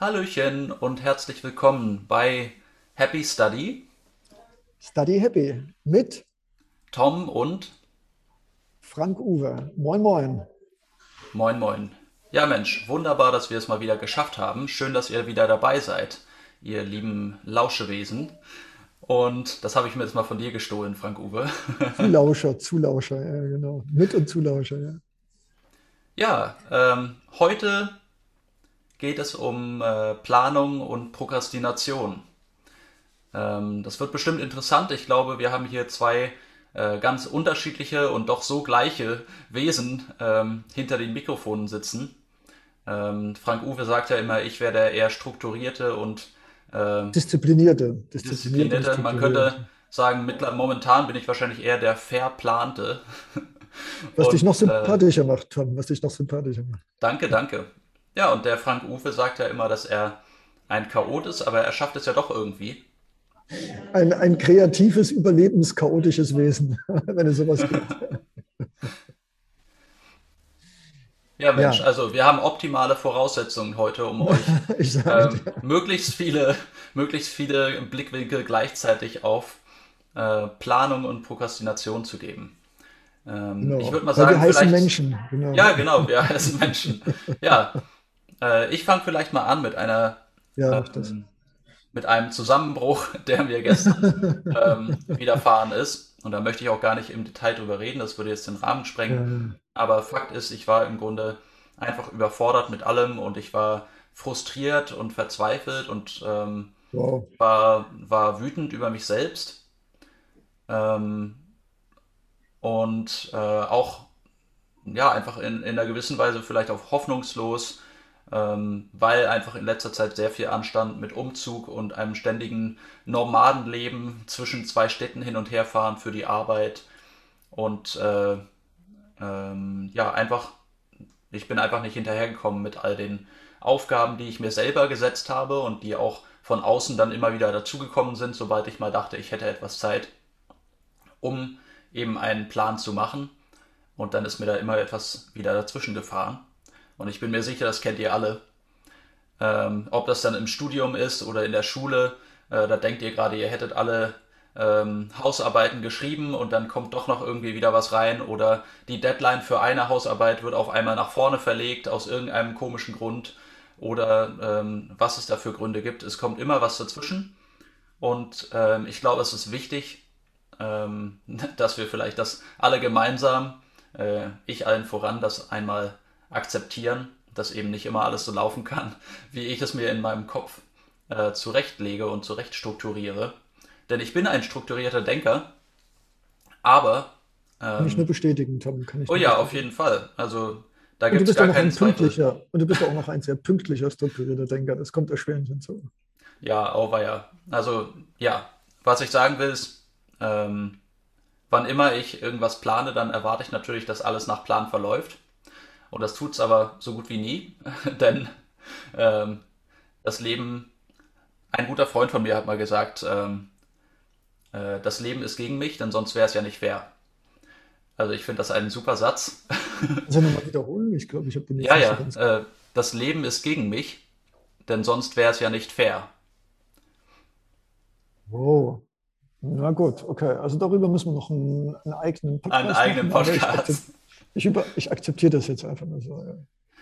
Hallöchen und herzlich willkommen bei Happy Study. Study Happy mit Tom und Frank Uwe. Moin, moin. Moin, moin. Ja, Mensch, wunderbar, dass wir es mal wieder geschafft haben. Schön, dass ihr wieder dabei seid, ihr lieben Lauschewesen. Und das habe ich mir jetzt mal von dir gestohlen, Frank Uwe. Zulauscher, Zulauscher, ja, genau. Mit und Zulauscher, ja. Ja, ähm, heute geht es um äh, Planung und Prokrastination. Ähm, das wird bestimmt interessant. Ich glaube, wir haben hier zwei äh, ganz unterschiedliche und doch so gleiche Wesen ähm, hinter den Mikrofonen sitzen. Ähm, Frank Uwe sagt ja immer, ich wäre der eher strukturierte und ähm, disziplinierte. disziplinierte. disziplinierte. Man könnte sagen, momentan bin ich wahrscheinlich eher der verplante. Was und, dich noch äh, sympathischer äh, macht, Tom, was dich noch sympathischer macht. Danke, danke. Ja, und der Frank Uwe sagt ja immer, dass er ein Chaot ist, aber er schafft es ja doch irgendwie. Ein, ein kreatives, überlebenschaotisches Wesen, wenn es sowas gibt. Ja, Mensch, ja. also wir haben optimale Voraussetzungen heute, um euch ähm, möglichst viele, möglichst viele Blickwinkel gleichzeitig auf äh, Planung und Prokrastination zu geben. Ähm, genau. Ich würde mal sagen, wir heißen Menschen. Genau. Ja, genau, wir heißen Menschen. Ja, äh, ich fange vielleicht mal an mit einer ja, ähm, mit einem Zusammenbruch, der mir gestern ähm, widerfahren ist. Und da möchte ich auch gar nicht im Detail drüber reden, das würde jetzt den Rahmen sprengen. Ja. Aber Fakt ist, ich war im Grunde einfach überfordert mit allem und ich war frustriert und verzweifelt und ähm, wow. war, war wütend über mich selbst. Ähm, und äh, auch ja, einfach in, in einer gewissen Weise vielleicht auch hoffnungslos, ähm, weil einfach in letzter Zeit sehr viel anstand mit Umzug und einem ständigen Nomadenleben zwischen zwei Städten hin und her fahren für die Arbeit und äh, ähm, ja, einfach, ich bin einfach nicht hinterhergekommen mit all den Aufgaben, die ich mir selber gesetzt habe und die auch von außen dann immer wieder dazugekommen sind, sobald ich mal dachte, ich hätte etwas Zeit, um eben einen Plan zu machen. Und dann ist mir da immer etwas wieder dazwischen gefahren. Und ich bin mir sicher, das kennt ihr alle. Ähm, ob das dann im Studium ist oder in der Schule, äh, da denkt ihr gerade, ihr hättet alle ähm, Hausarbeiten geschrieben und dann kommt doch noch irgendwie wieder was rein oder die Deadline für eine Hausarbeit wird auf einmal nach vorne verlegt aus irgendeinem komischen Grund oder ähm, was es da für Gründe gibt. Es kommt immer was dazwischen und ähm, ich glaube, es ist wichtig, ähm, dass wir vielleicht das alle gemeinsam, äh, ich allen voran, das einmal akzeptieren, dass eben nicht immer alles so laufen kann, wie ich es mir in meinem Kopf äh, zurechtlege und zurecht strukturiere. Denn ich bin ein strukturierter Denker, aber. Ähm, kann ich nur bestätigen, Tom. Kann ich oh ja, auf jeden Fall. Also da gibt es gar keinen Zweifel. Und du bist auch noch ein sehr pünktlicher, strukturierter Denker. Das kommt erschwerend hinzu. Ja, auweia. Also ja, was ich sagen will ist, ähm, wann immer ich irgendwas plane, dann erwarte ich natürlich, dass alles nach Plan verläuft. Und das tut es aber so gut wie nie, denn ähm, das Leben, ein guter Freund von mir hat mal gesagt, ähm, äh, das Leben ist gegen mich, denn sonst wäre es ja nicht fair. Also ich finde das einen super Satz. Soll nochmal wiederholen? Ich glaube, ich habe den nicht Ja, ja. Äh, das Leben ist gegen mich, denn sonst wäre es ja nicht fair. Wow. Na gut, okay. Also darüber müssen wir noch einen, einen eigenen Podcast Einen eigenen machen, Podcast. Ich, ich, ich, akzeptiere das jetzt einfach nur so. Ja.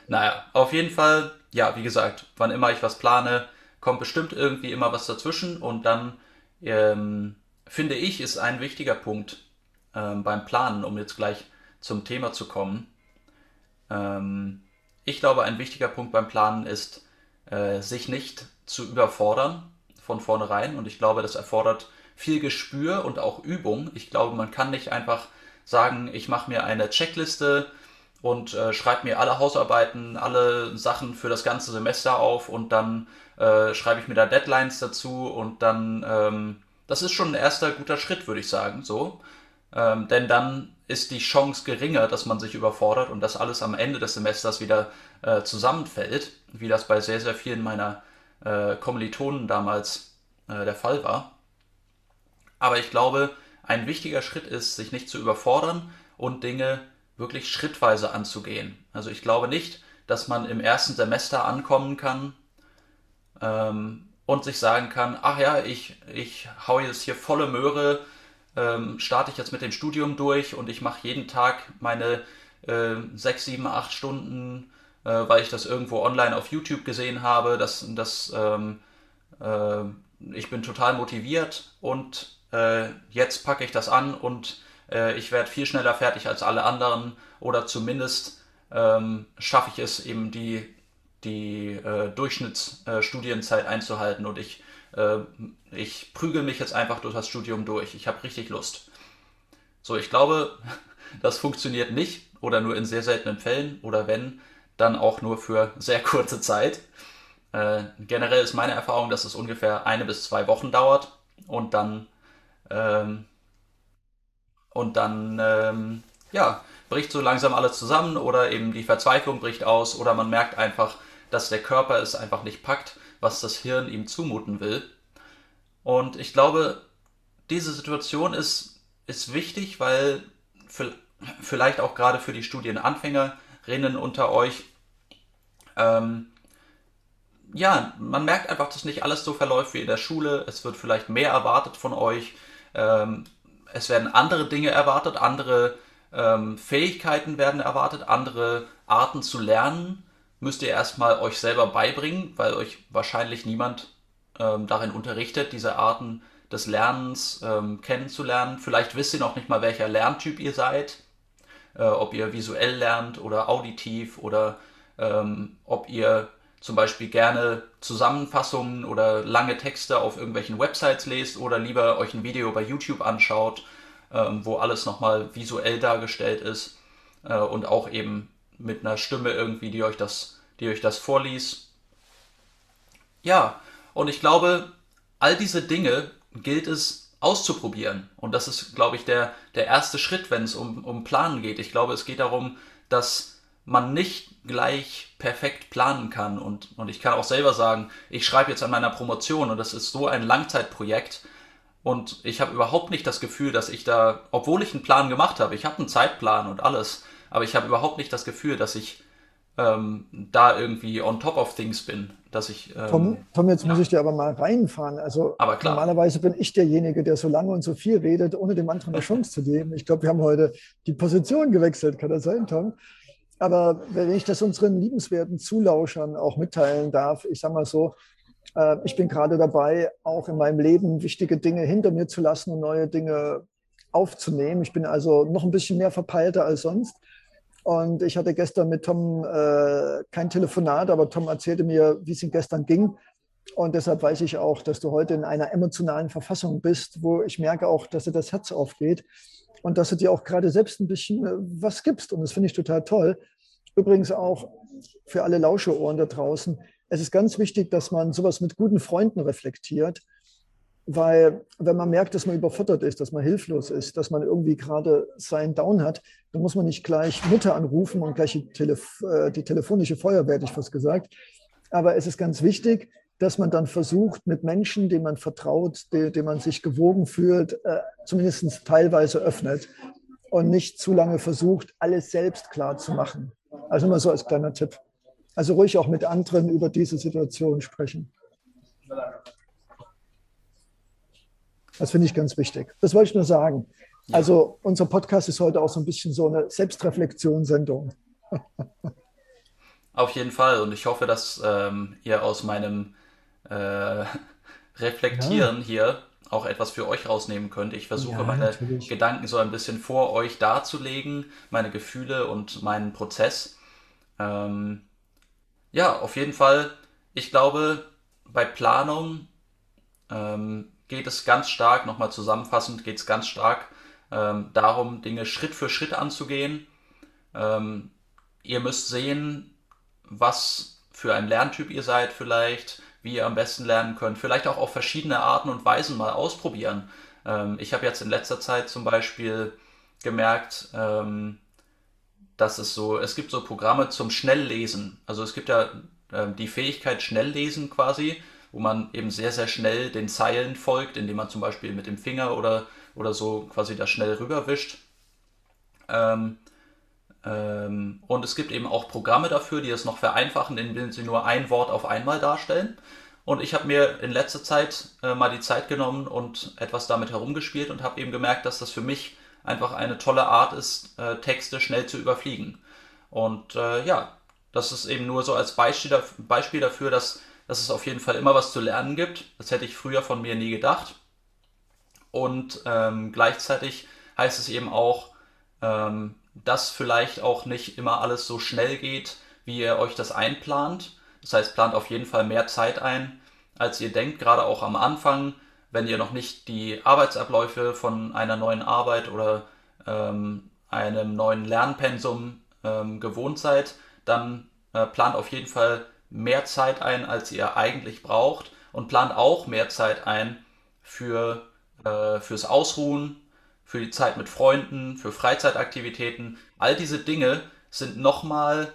Naja, auf jeden Fall, ja, wie gesagt, wann immer ich was plane, kommt bestimmt irgendwie immer was dazwischen und dann ähm, finde ich, ist ein wichtiger Punkt ähm, beim Planen, um jetzt gleich zum Thema zu kommen. Ähm, ich glaube, ein wichtiger Punkt beim Planen ist, äh, sich nicht zu überfordern von vornherein und ich glaube, das erfordert viel Gespür und auch Übung. Ich glaube, man kann nicht einfach sagen, ich mache mir eine Checkliste und äh, schreibe mir alle Hausarbeiten, alle Sachen für das ganze Semester auf und dann äh, schreibe ich mir da Deadlines dazu und dann, ähm, das ist schon ein erster guter Schritt, würde ich sagen, so. Ähm, denn dann ist die Chance geringer, dass man sich überfordert und dass alles am Ende des Semesters wieder äh, zusammenfällt, wie das bei sehr, sehr vielen meiner äh, Kommilitonen damals äh, der Fall war. Aber ich glaube, ein wichtiger Schritt ist, sich nicht zu überfordern und Dinge wirklich schrittweise anzugehen. Also ich glaube nicht, dass man im ersten Semester ankommen kann ähm, und sich sagen kann, ach ja, ich, ich hau jetzt hier volle Möhre, ähm, starte ich jetzt mit dem Studium durch und ich mache jeden Tag meine äh, sechs, sieben, acht Stunden, äh, weil ich das irgendwo online auf YouTube gesehen habe, dass, dass ähm, äh, ich bin total motiviert und äh, jetzt packe ich das an und äh, ich werde viel schneller fertig als alle anderen oder zumindest ähm, schaffe ich es eben die, die äh, Durchschnittsstudienzeit einzuhalten und ich, äh, ich prügel mich jetzt einfach durch das Studium durch. Ich habe richtig Lust. So, ich glaube, das funktioniert nicht oder nur in sehr seltenen Fällen oder wenn, dann auch nur für sehr kurze Zeit. Äh, generell ist meine Erfahrung, dass es ungefähr eine bis zwei Wochen dauert und dann ähm, und dann ähm, ja bricht so langsam alles zusammen oder eben die Verzweiflung bricht aus oder man merkt einfach, dass der Körper es einfach nicht packt, was das Hirn ihm zumuten will. Und ich glaube, diese Situation ist, ist wichtig, weil für, vielleicht auch gerade für die Studienanfängerinnen unter euch, ähm, ja, man merkt einfach, dass nicht alles so verläuft wie in der Schule. Es wird vielleicht mehr erwartet von euch. Ähm, es werden andere Dinge erwartet, andere ähm, Fähigkeiten werden erwartet, andere Arten zu lernen müsst ihr erstmal euch selber beibringen, weil euch wahrscheinlich niemand ähm, darin unterrichtet, diese Arten des Lernens ähm, kennenzulernen. Vielleicht wisst ihr noch nicht mal, welcher Lerntyp ihr seid, äh, ob ihr visuell lernt oder auditiv oder ähm, ob ihr zum Beispiel gerne Zusammenfassungen oder lange Texte auf irgendwelchen Websites lest oder lieber euch ein Video bei YouTube anschaut, ähm, wo alles nochmal visuell dargestellt ist äh, und auch eben mit einer Stimme irgendwie, die euch das, die euch das vorliest. Ja, und ich glaube, all diese Dinge gilt es auszuprobieren. Und das ist, glaube ich, der, der erste Schritt, wenn es um, um Planen geht. Ich glaube, es geht darum, dass man nicht gleich perfekt planen kann. Und, und ich kann auch selber sagen, ich schreibe jetzt an meiner Promotion und das ist so ein Langzeitprojekt. Und ich habe überhaupt nicht das Gefühl, dass ich da, obwohl ich einen Plan gemacht habe, ich habe einen Zeitplan und alles, aber ich habe überhaupt nicht das Gefühl, dass ich ähm, da irgendwie on top of things bin. Dass ich, ähm, Tom, Tom, jetzt ja. muss ich dir aber mal reinfahren. Also normalerweise bin ich derjenige, der so lange und so viel redet, ohne dem anderen eine Chance zu geben. Ich glaube, wir haben heute die Position gewechselt, kann das sein, Tom? Aber wenn ich das unseren liebenswerten Zulauschern auch mitteilen darf, ich sage mal so, äh, ich bin gerade dabei, auch in meinem Leben wichtige Dinge hinter mir zu lassen und neue Dinge aufzunehmen. Ich bin also noch ein bisschen mehr verpeilter als sonst. Und ich hatte gestern mit Tom äh, kein Telefonat, aber Tom erzählte mir, wie es ihm gestern ging. Und deshalb weiß ich auch, dass du heute in einer emotionalen Verfassung bist, wo ich merke auch, dass dir das Herz aufgeht und dass du dir auch gerade selbst ein bisschen äh, was gibst. Und das finde ich total toll. Übrigens auch für alle Lauscheohren da draußen. Es ist ganz wichtig, dass man sowas mit guten Freunden reflektiert weil wenn man merkt, dass man überfuttert ist, dass man hilflos ist, dass man irgendwie gerade seinen Down hat, dann muss man nicht gleich Mutter anrufen und gleich die, Telef äh, die telefonische Feuerwehr, hätte ich fast gesagt. Aber es ist ganz wichtig, dass man dann versucht, mit Menschen, denen man vertraut, denen man sich gewogen fühlt, äh, zumindest teilweise öffnet und nicht zu lange versucht, alles selbst klar zu machen. Also immer so als kleiner Tipp. Also ruhig auch mit anderen über diese Situation sprechen. Das finde ich ganz wichtig. Das wollte ich nur sagen. Ja. Also unser Podcast ist heute auch so ein bisschen so eine Selbstreflexionssendung. Auf jeden Fall. Und ich hoffe, dass ähm, ihr aus meinem äh, Reflektieren ja. hier auch etwas für euch rausnehmen könnt. Ich versuche ja, meine natürlich. Gedanken so ein bisschen vor euch darzulegen, meine Gefühle und meinen Prozess. Ähm, ja, auf jeden Fall. Ich glaube, bei Planung ähm, geht es ganz stark, nochmal zusammenfassend, geht es ganz stark ähm, darum, Dinge Schritt für Schritt anzugehen. Ähm, ihr müsst sehen, was für ein Lerntyp ihr seid vielleicht, wie ihr am besten lernen könnt. Vielleicht auch auf verschiedene Arten und Weisen mal ausprobieren. Ähm, ich habe jetzt in letzter Zeit zum Beispiel gemerkt, ähm, dass es so, es gibt so Programme zum Schnelllesen. Also es gibt ja äh, die Fähigkeit Schnelllesen quasi wo man eben sehr, sehr schnell den Zeilen folgt, indem man zum Beispiel mit dem Finger oder, oder so quasi da schnell rüberwischt. Ähm, und es gibt eben auch Programme dafür, die es noch vereinfachen, indem sie nur ein Wort auf einmal darstellen. Und ich habe mir in letzter Zeit äh, mal die Zeit genommen und etwas damit herumgespielt und habe eben gemerkt, dass das für mich einfach eine tolle Art ist, äh, Texte schnell zu überfliegen. Und äh, ja, das ist eben nur so als Beispiel, Beispiel dafür, dass, dass es auf jeden Fall immer was zu lernen gibt. Das hätte ich früher von mir nie gedacht. Und ähm, gleichzeitig heißt es eben auch, ähm, dass vielleicht auch nicht immer alles so schnell geht, wie ihr euch das einplant. Das heißt, plant auf jeden Fall mehr Zeit ein, als ihr denkt, gerade auch am Anfang, wenn ihr noch nicht die Arbeitsabläufe von einer neuen Arbeit oder ähm, einem neuen Lernpensum ähm, gewohnt seid, dann äh, plant auf jeden Fall mehr Zeit ein, als ihr eigentlich braucht und plant auch mehr Zeit ein für, äh, fürs Ausruhen, für die Zeit mit Freunden, für Freizeitaktivitäten. All diese Dinge sind nochmal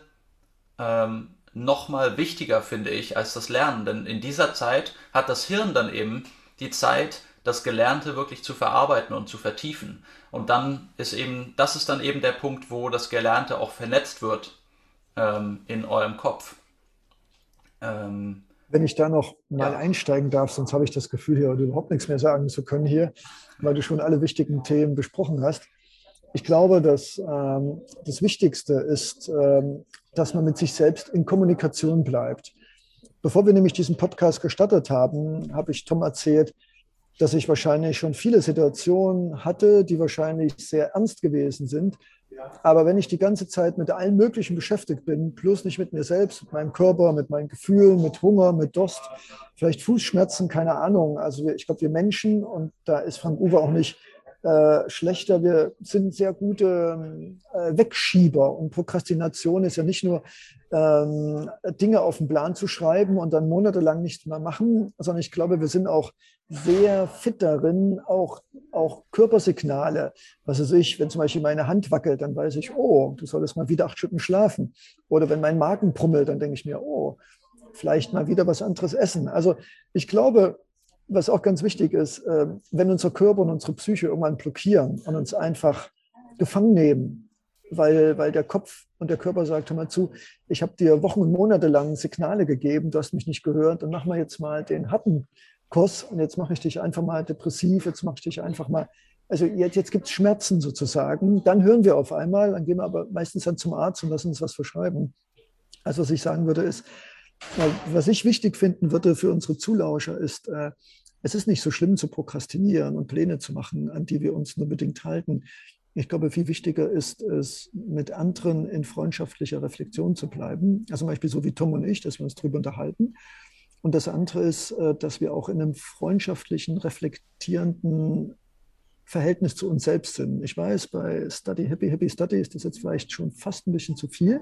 ähm, noch mal wichtiger, finde ich, als das Lernen. Denn in dieser Zeit hat das Hirn dann eben die Zeit, das Gelernte wirklich zu verarbeiten und zu vertiefen. Und dann ist eben, das ist dann eben der Punkt, wo das Gelernte auch vernetzt wird ähm, in eurem Kopf. Ähm, Wenn ich da noch mal ja. einsteigen darf, sonst habe ich das Gefühl, hier überhaupt nichts mehr sagen zu können hier, weil du schon alle wichtigen Themen besprochen hast. Ich glaube, dass ähm, das Wichtigste ist, ähm, dass man mit sich selbst in Kommunikation bleibt. Bevor wir nämlich diesen Podcast gestartet haben, habe ich Tom erzählt, dass ich wahrscheinlich schon viele Situationen hatte, die wahrscheinlich sehr ernst gewesen sind. Aber wenn ich die ganze Zeit mit allen möglichen beschäftigt bin, plus nicht mit mir selbst, mit meinem Körper, mit meinen Gefühlen, mit Hunger, mit Durst, vielleicht Fußschmerzen, keine Ahnung. Also ich glaube, wir Menschen, und da ist Frank Uwe auch nicht äh, schlechter. Wir sind sehr gute äh, Wegschieber und Prokrastination ist ja nicht nur ähm, Dinge auf den Plan zu schreiben und dann monatelang nichts mehr machen, sondern ich glaube, wir sind auch sehr fit darin, auch, auch Körpersignale. Was weiß ich, wenn zum Beispiel meine Hand wackelt, dann weiß ich, oh, du solltest mal wieder acht Stunden schlafen. Oder wenn mein Magen brummelt, dann denke ich mir, oh, vielleicht mal wieder was anderes essen. Also ich glaube, was auch ganz wichtig ist, ähm, wenn unser Körper und unsere Psyche irgendwann blockieren und uns einfach gefangen nehmen, weil, weil der Kopf und der Körper sagt, hör mal zu, ich habe dir Wochen und Monate lang Signale gegeben, du hast mich nicht gehört, dann machen wir jetzt mal den harten Kurs und jetzt mache ich dich einfach mal depressiv, jetzt mache ich dich einfach mal, also jetzt, jetzt gibt es Schmerzen sozusagen, dann hören wir auf einmal, dann gehen wir aber meistens dann zum Arzt und lassen uns was verschreiben. Also was ich sagen würde ist, was ich wichtig finden würde für unsere Zulauscher ist, äh, es ist nicht so schlimm zu prokrastinieren und Pläne zu machen, an die wir uns nur bedingt halten. Ich glaube, viel wichtiger ist es, mit anderen in freundschaftlicher Reflexion zu bleiben. Also zum Beispiel so wie Tom und ich, dass wir uns darüber unterhalten. Und das andere ist, äh, dass wir auch in einem freundschaftlichen, reflektierenden Verhältnis zu uns selbst sind. Ich weiß, bei Study Happy Happy Study ist das jetzt vielleicht schon fast ein bisschen zu viel.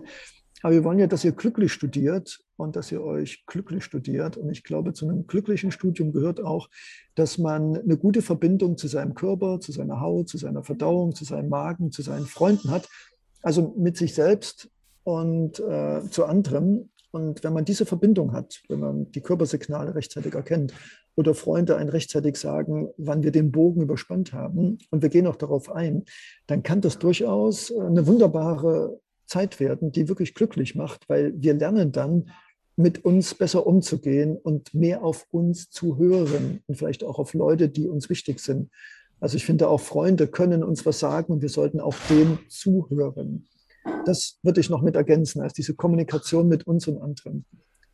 Aber wir wollen ja, dass ihr glücklich studiert und dass ihr euch glücklich studiert. Und ich glaube, zu einem glücklichen Studium gehört auch, dass man eine gute Verbindung zu seinem Körper, zu seiner Haut, zu seiner Verdauung, zu seinem Magen, zu seinen Freunden hat. Also mit sich selbst und äh, zu anderen. Und wenn man diese Verbindung hat, wenn man die Körpersignale rechtzeitig erkennt oder Freunde einen rechtzeitig sagen, wann wir den Bogen überspannt haben und wir gehen auch darauf ein, dann kann das durchaus eine wunderbare Zeit werden, die wirklich glücklich macht, weil wir lernen dann, mit uns besser umzugehen und mehr auf uns zu hören und vielleicht auch auf Leute, die uns wichtig sind. Also ich finde auch Freunde können uns was sagen und wir sollten auch dem zuhören. Das würde ich noch mit ergänzen, als diese Kommunikation mit uns und anderen,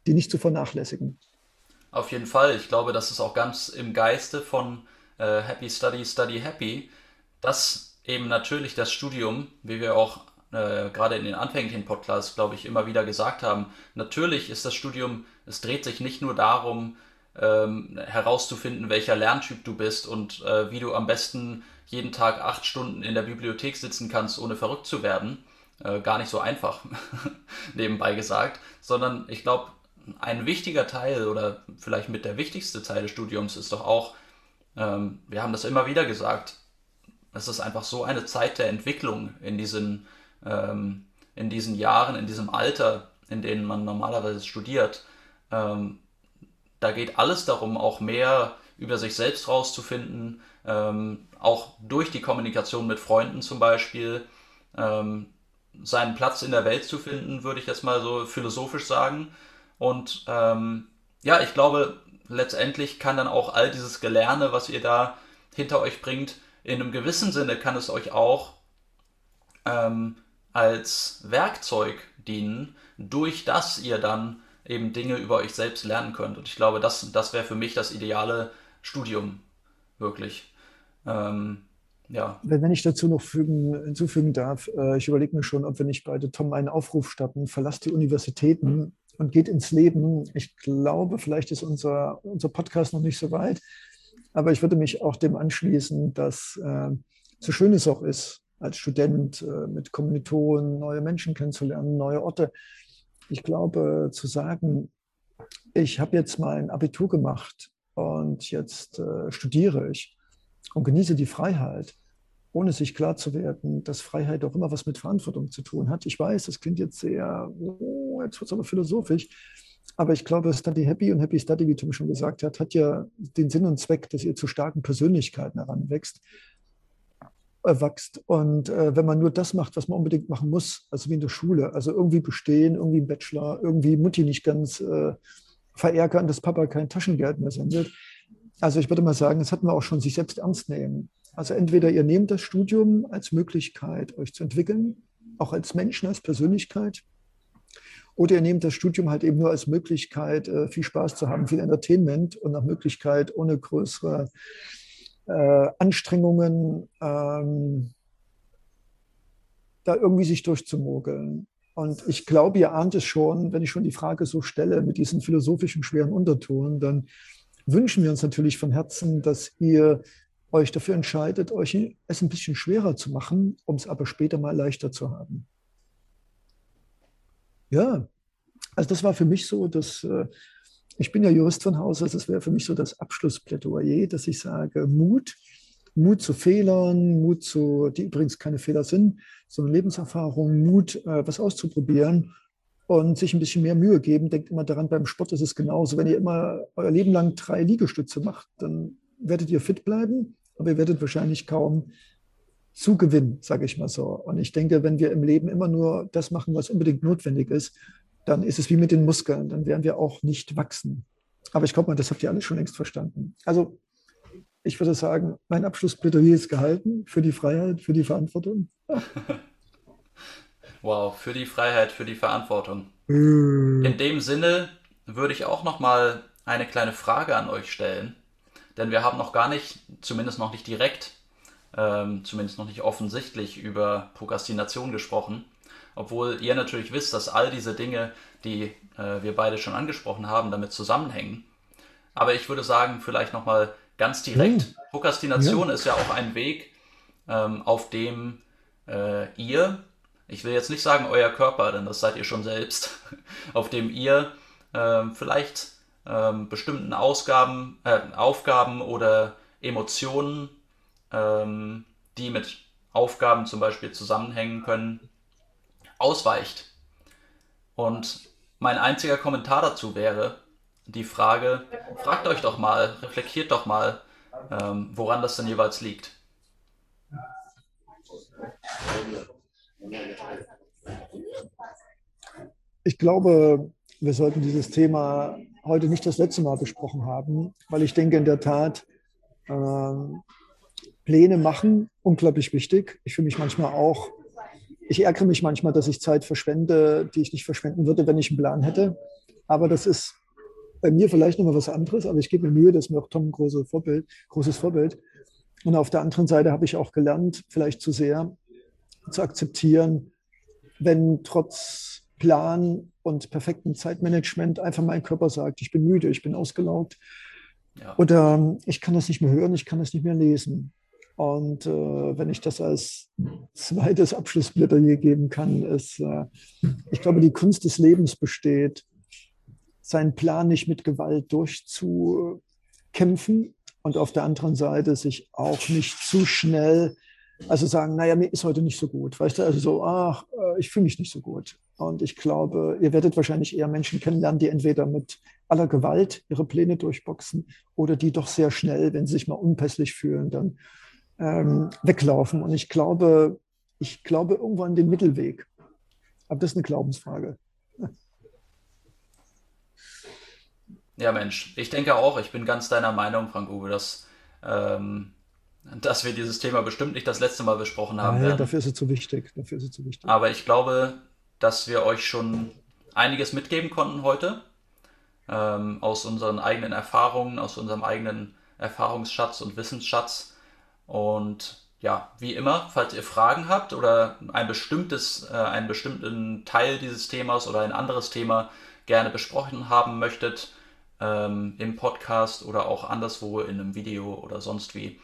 die nicht zu vernachlässigen. Auf jeden Fall. Ich glaube, das ist auch ganz im Geiste von äh, Happy Study, Study Happy, dass eben natürlich das Studium, wie wir auch äh, gerade in den anfänglichen Podcasts, glaube ich, immer wieder gesagt haben, natürlich ist das Studium, es dreht sich nicht nur darum, ähm, herauszufinden, welcher Lerntyp du bist und äh, wie du am besten jeden Tag acht Stunden in der Bibliothek sitzen kannst, ohne verrückt zu werden. Äh, gar nicht so einfach, nebenbei gesagt, sondern ich glaube, ein wichtiger Teil oder vielleicht mit der wichtigste Teil des Studiums ist doch auch, ähm, wir haben das immer wieder gesagt, es ist einfach so eine Zeit der Entwicklung in diesen ähm, in diesen Jahren, in diesem Alter, in denen man normalerweise studiert, ähm, da geht alles darum, auch mehr über sich selbst rauszufinden, ähm, auch durch die Kommunikation mit Freunden zum Beispiel, ähm, seinen Platz in der Welt zu finden, würde ich jetzt mal so philosophisch sagen. Und ähm, ja, ich glaube, letztendlich kann dann auch all dieses Gelerne, was ihr da hinter euch bringt, in einem gewissen Sinne kann es euch auch ähm, als Werkzeug dienen, durch das ihr dann eben Dinge über euch selbst lernen könnt. Und ich glaube, das, das wäre für mich das ideale Studium, wirklich. Ähm, ja. Wenn, ich dazu noch fügen, hinzufügen darf, äh, ich überlege mir schon, ob wir nicht beide Tom einen Aufruf starten, verlasst die Universitäten und geht ins Leben. Ich glaube, vielleicht ist unser, unser Podcast noch nicht so weit, aber ich würde mich auch dem anschließen, dass äh, so schön es auch ist, als Student äh, mit Kommilitonen neue Menschen kennenzulernen, neue Orte. Ich glaube, zu sagen, ich habe jetzt mal ein Abitur gemacht und jetzt äh, studiere ich und genieße die Freiheit, ohne sich klar zu werden, dass Freiheit auch immer was mit Verantwortung zu tun hat. Ich weiß, das klingt jetzt sehr, oh, jetzt wird es aber philosophisch, aber ich glaube, Study Happy und Happy Study, wie Tom schon gesagt hat, hat ja den Sinn und Zweck, dass ihr zu starken Persönlichkeiten heranwächst erwachst. Und äh, wenn man nur das macht, was man unbedingt machen muss, also wie in der Schule, also irgendwie bestehen, irgendwie ein Bachelor, irgendwie Mutti nicht ganz äh, verärgern, dass Papa kein Taschengeld mehr sendet. Also ich würde mal sagen, das hatten wir auch schon, sich selbst ernst nehmen. Also entweder ihr nehmt das Studium als Möglichkeit, euch zu entwickeln, auch als Menschen, als Persönlichkeit, oder ihr nehmt das Studium halt eben nur als Möglichkeit, äh, viel Spaß zu haben, viel Entertainment und nach Möglichkeit ohne größere äh, Anstrengungen, ähm, da irgendwie sich durchzumogeln. Und ich glaube, ihr ahnt es schon, wenn ich schon die Frage so stelle mit diesen philosophischen schweren Untertonen, dann wünschen wir uns natürlich von Herzen, dass ihr euch dafür entscheidet, euch es ein bisschen schwerer zu machen, um es aber später mal leichter zu haben. Ja, also das war für mich so, dass äh, ich bin ja Jurist von Haus aus, das wäre für mich so das Abschlussplädoyer, dass ich sage, Mut, Mut zu Fehlern, Mut zu, die übrigens keine Fehler sind, sondern Lebenserfahrung, Mut, äh, was auszuprobieren und sich ein bisschen mehr Mühe geben. Denkt immer daran, beim Sport ist es genauso. Wenn ihr immer euer Leben lang drei Liegestütze macht, dann werdet ihr fit bleiben, aber ihr werdet wahrscheinlich kaum zugewinnen, sage ich mal so. Und ich denke, wenn wir im Leben immer nur das machen, was unbedingt notwendig ist, dann ist es wie mit den Muskeln, dann werden wir auch nicht wachsen. Aber ich glaube mal, das habt ihr alle schon längst verstanden. Also ich würde sagen, mein Abschlussplädoyer ist gehalten für die Freiheit, für die Verantwortung. wow, für die Freiheit, für die Verantwortung. Mm. In dem Sinne würde ich auch noch mal eine kleine Frage an euch stellen, denn wir haben noch gar nicht, zumindest noch nicht direkt, ähm, zumindest noch nicht offensichtlich über Prokrastination gesprochen obwohl ihr natürlich wisst, dass all diese Dinge, die äh, wir beide schon angesprochen haben, damit zusammenhängen. Aber ich würde sagen, vielleicht nochmal ganz direkt, hm. Prokrastination ja. ist ja auch ein Weg, ähm, auf dem äh, ihr, ich will jetzt nicht sagen euer Körper, denn das seid ihr schon selbst, auf dem ihr äh, vielleicht ähm, bestimmten Ausgaben, äh, Aufgaben oder Emotionen, ähm, die mit Aufgaben zum Beispiel zusammenhängen können, ausweicht. Und mein einziger Kommentar dazu wäre die Frage, fragt euch doch mal, reflektiert doch mal, ähm, woran das denn jeweils liegt. Ich glaube, wir sollten dieses Thema heute nicht das letzte Mal besprochen haben, weil ich denke in der Tat, äh, Pläne machen, unglaublich wichtig. Ich fühle mich manchmal auch ich ärgere mich manchmal, dass ich Zeit verschwende, die ich nicht verschwenden würde, wenn ich einen Plan hätte. Aber das ist bei mir vielleicht nochmal was anderes, aber ich gebe mir Mühe, das ist mir auch Tom ein großes Vorbild, großes Vorbild. Und auf der anderen Seite habe ich auch gelernt, vielleicht zu sehr zu akzeptieren, wenn trotz Plan und perfektem Zeitmanagement einfach mein Körper sagt, ich bin müde, ich bin ausgelaugt. Ja. Oder ich kann das nicht mehr hören, ich kann das nicht mehr lesen. Und äh, wenn ich das als zweites Abschlussplädoyer geben kann, ist, äh, ich glaube, die Kunst des Lebens besteht, seinen Plan nicht mit Gewalt durchzukämpfen und auf der anderen Seite sich auch nicht zu schnell, also sagen, naja, mir ist heute nicht so gut, weißt du, also so, ach, äh, ich fühle mich nicht so gut. Und ich glaube, ihr werdet wahrscheinlich eher Menschen kennenlernen, die entweder mit aller Gewalt ihre Pläne durchboxen oder die doch sehr schnell, wenn sie sich mal unpässlich fühlen, dann ähm, weglaufen. Und ich glaube, ich glaube irgendwo an den Mittelweg. Aber das ist eine Glaubensfrage. Ja, Mensch, ich denke auch, ich bin ganz deiner Meinung, Frank-Uwe, dass, ähm, dass wir dieses Thema bestimmt nicht das letzte Mal besprochen haben. Ja, dafür ist es zu wichtig. Dafür ist es zu wichtig. Aber ich glaube, dass wir euch schon einiges mitgeben konnten heute. Ähm, aus unseren eigenen Erfahrungen, aus unserem eigenen Erfahrungsschatz und Wissensschatz. Und ja, wie immer, falls ihr Fragen habt oder ein bestimmtes, äh, einen bestimmten Teil dieses Themas oder ein anderes Thema gerne besprochen haben möchtet, ähm, im Podcast oder auch anderswo in einem Video oder sonst wie,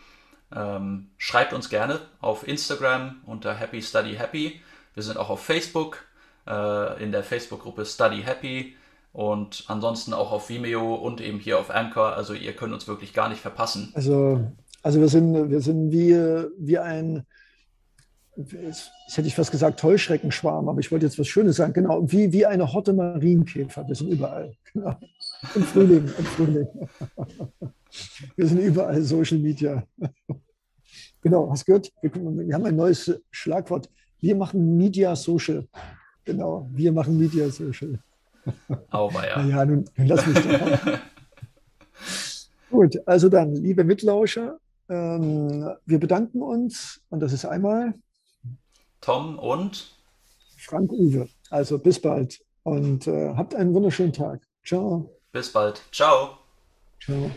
ähm, schreibt uns gerne auf Instagram unter Happy Study Happy. Wir sind auch auf Facebook äh, in der Facebook-Gruppe Study Happy und ansonsten auch auf Vimeo und eben hier auf Anchor. Also ihr könnt uns wirklich gar nicht verpassen. Also, also wir sind, wir sind wie, wie ein, jetzt hätte ich fast gesagt Heuschreckenschwarm, aber ich wollte jetzt was Schönes sagen. Genau, wie, wie eine Horte Marienkäfer. Wir sind überall. Genau. Im Frühling, im Frühling. Wir sind überall Social Media. Genau, hast gehört? Wir, wir haben ein neues Schlagwort. Wir machen Media Social. Genau, wir machen Media Social. Auweia. Ja, nun, nun lass mich doch. Gut, also dann, liebe Mitlauscher, ähm, wir bedanken uns und das ist einmal Tom und Frank Uwe. Also bis bald und äh, habt einen wunderschönen Tag. Ciao. Bis bald. Ciao. Ciao.